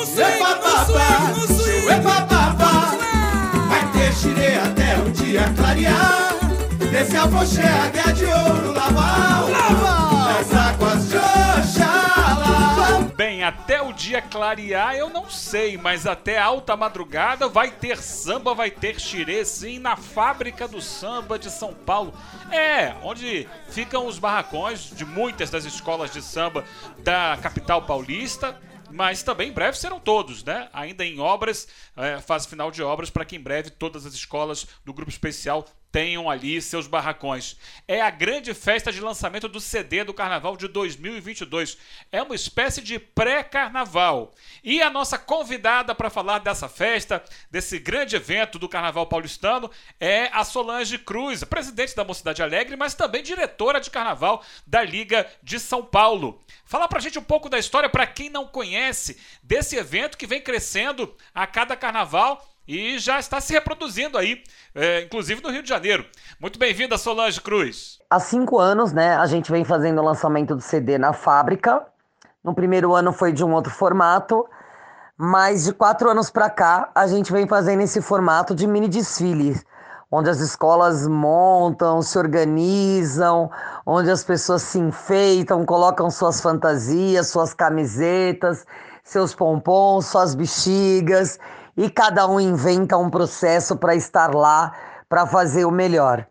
no swing, no swing, no swing. Epa, papá, vai ter xirê até o dia clarear. Desse afoxega de ouro lavar. Nas águas de Oxalá. Bem, até o dia clarear eu não sei, mas até alta madrugada vai ter samba, vai ter xirê, sim, na fábrica do samba de São Paulo. É, onde ficam os barracões de muitas das escolas de samba da capital paulista. Mas também em breve serão todos, né? Ainda em obras, é, fase final de obras, para que em breve todas as escolas do grupo especial tenham ali seus barracões. É a grande festa de lançamento do CD do Carnaval de 2022. É uma espécie de pré-carnaval. E a nossa convidada para falar dessa festa, desse grande evento do Carnaval paulistano, é a Solange Cruz, presidente da Mocidade Alegre, mas também diretora de Carnaval da Liga de São Paulo. Fala pra gente um pouco da história para quem não conhece desse evento que vem crescendo a cada carnaval e já está se reproduzindo aí, é, inclusive no Rio de Janeiro. Muito bem-vinda, Solange Cruz. Há cinco anos, né, a gente vem fazendo o lançamento do CD na fábrica. No primeiro ano foi de um outro formato, mas de quatro anos para cá a gente vem fazendo esse formato de mini desfile, onde as escolas montam, se organizam, onde as pessoas se enfeitam, colocam suas fantasias, suas camisetas, seus pompons, suas bexigas e cada um inventa um processo para estar lá para fazer o melhor.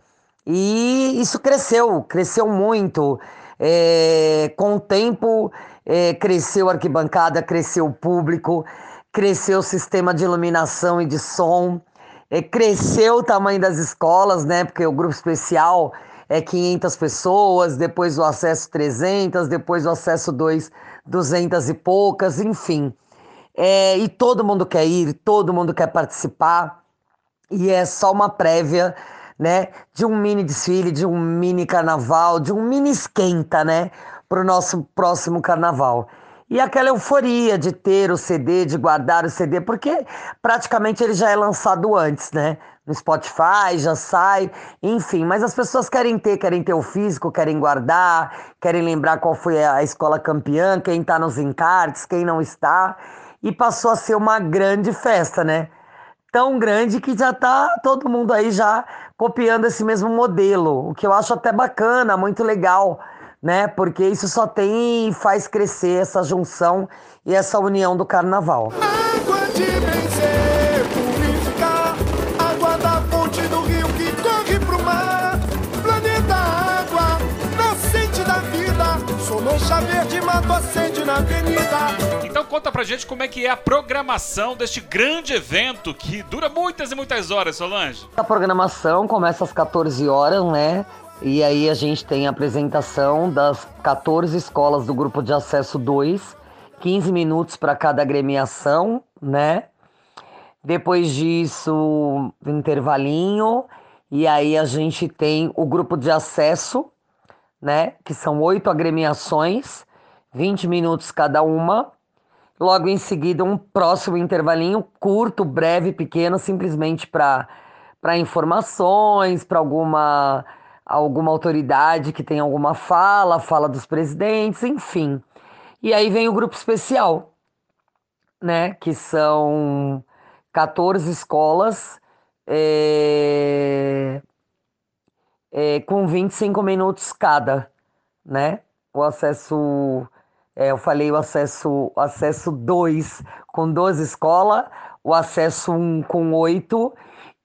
E isso cresceu, cresceu muito. É, com o tempo, é, cresceu a arquibancada, cresceu o público, cresceu o sistema de iluminação e de som, é, cresceu o tamanho das escolas, né? Porque o grupo especial é 500 pessoas, depois o acesso 300, depois o acesso 2, 200 e poucas, enfim. É, e todo mundo quer ir, todo mundo quer participar. E é só uma prévia, né? De um mini desfile, de um mini carnaval, de um mini esquenta, né? Para o nosso próximo carnaval. E aquela euforia de ter o CD, de guardar o CD, porque praticamente ele já é lançado antes, né? No Spotify, já sai, enfim. Mas as pessoas querem ter, querem ter o físico, querem guardar, querem lembrar qual foi a escola campeã, quem está nos encartes, quem não está e passou a ser uma grande festa, né? Tão grande que já tá todo mundo aí já copiando esse mesmo modelo, o que eu acho até bacana, muito legal, né? Porque isso só tem e faz crescer essa junção e essa união do carnaval. Água de benzer, verde, mato acende na avenida. Então conta pra gente como é que é a programação deste grande evento que dura muitas e muitas horas, Solange. A programação começa às 14 horas, né? E aí a gente tem a apresentação das 14 escolas do grupo de acesso 2, 15 minutos para cada agremiação, né? Depois disso, intervalinho, e aí a gente tem o grupo de acesso, né? Que são oito agremiações, 20 minutos cada uma. Logo em seguida, um próximo intervalinho curto, breve, pequeno, simplesmente para informações, para alguma, alguma autoridade que tem alguma fala, fala dos presidentes, enfim. E aí vem o grupo especial, né? Que são 14 escolas é, é, com 25 minutos cada, né? O acesso é, eu falei o acesso o acesso 2 com 12 escolas, o acesso 1 um com 8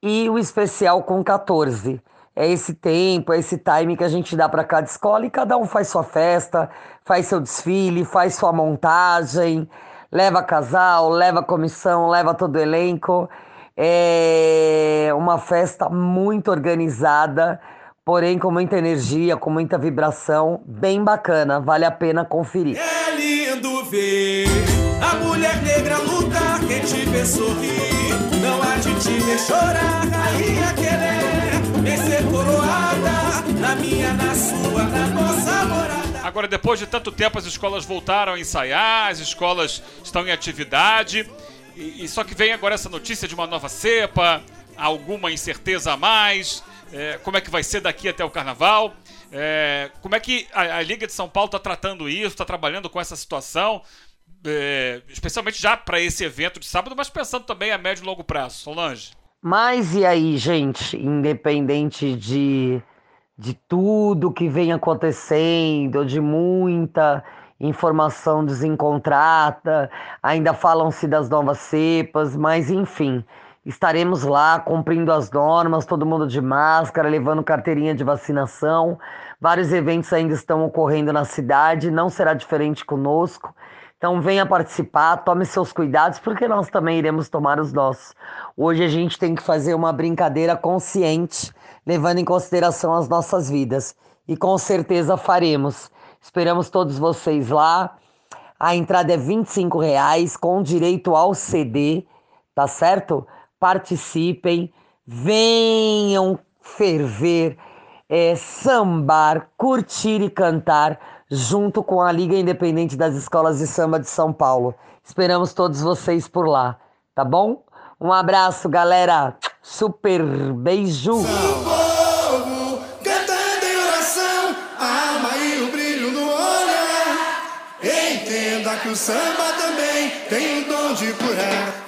e o especial com 14. É esse tempo, é esse time que a gente dá para cada escola e cada um faz sua festa, faz seu desfile, faz sua montagem, leva casal, leva comissão, leva todo o elenco. É uma festa muito organizada, porém com muita energia, com muita vibração, bem bacana, vale a pena conferir. É lindo ver a mulher negra lutar, quem te vê sorrir, não há de te ver chorar, rainha querer, vem ser coroada, na minha, na sua, na nossa morada. Agora, depois de tanto tempo, as escolas voltaram a ensaiar, as escolas estão em atividade. E, e só que vem agora essa notícia de uma nova cepa, alguma incerteza a mais. É, como é que vai ser daqui até o carnaval? É, como é que a, a Liga de São Paulo está tratando isso, está trabalhando com essa situação? é, especialmente já para esse evento de sábado, mas pensando também a médio e longo prazo. Solange. Mas e aí, gente, independente de, de tudo que vem acontecendo, de muita informação desencontrada, ainda falam-se das novas cepas, mas enfim, estaremos lá cumprindo as normas, todo mundo de máscara, levando carteirinha de vacinação. Vários eventos ainda estão ocorrendo na cidade, não será diferente conosco. Então venha participar, tome seus cuidados, porque nós também iremos tomar os nossos. Hoje a gente tem que fazer uma brincadeira consciente, levando em consideração as nossas vidas. E com certeza faremos. Esperamos todos vocês lá. A entrada é R$ reais com direito ao CD, tá certo? Participem, venham ferver, é, sambar, curtir e cantar junto com a Liga Independente das Escolas de Samba de São Paulo. Esperamos todos vocês por lá, tá bom? Um abraço, galera. Super beijo. que o samba também tem dom de curar.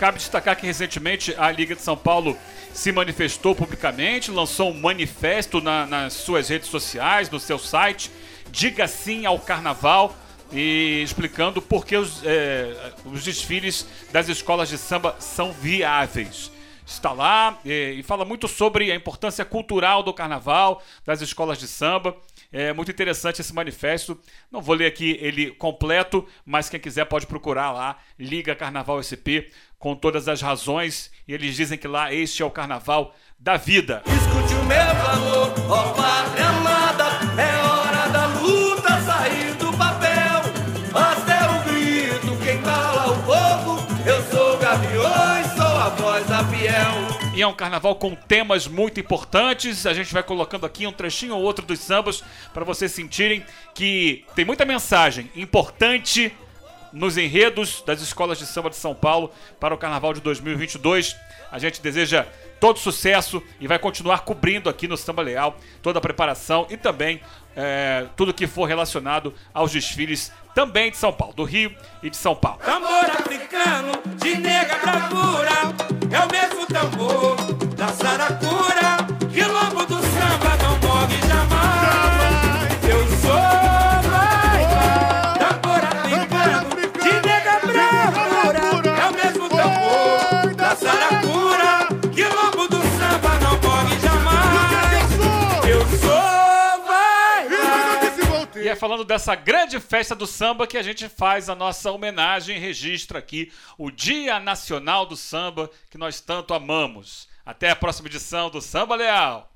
Cabe destacar que recentemente a Liga de São Paulo se manifestou publicamente, lançou um manifesto na, nas suas redes sociais, no seu site, Diga Sim ao Carnaval e explicando por que os, é, os desfiles das escolas de samba são viáveis. Está lá e, e fala muito sobre a importância cultural do carnaval, das escolas de samba. É muito interessante esse manifesto. Não vou ler aqui ele completo, mas quem quiser pode procurar lá, Liga Carnaval SP, com todas as razões. E eles dizem que lá este é o carnaval da vida. Escute o meu ó E é um carnaval com temas muito importantes. A gente vai colocando aqui um trechinho ou outro dos sambas para vocês sentirem que tem muita mensagem importante nos enredos das escolas de samba de São Paulo para o carnaval de 2022. A gente deseja todo sucesso e vai continuar cobrindo aqui no Samba Leal toda a preparação e também é, tudo que for relacionado aos desfiles também de São Paulo, do Rio e de São Paulo. Tambor africano falando dessa grande festa do samba que a gente faz a nossa homenagem e registra aqui o Dia Nacional do Samba que nós tanto amamos. Até a próxima edição do Samba Leal.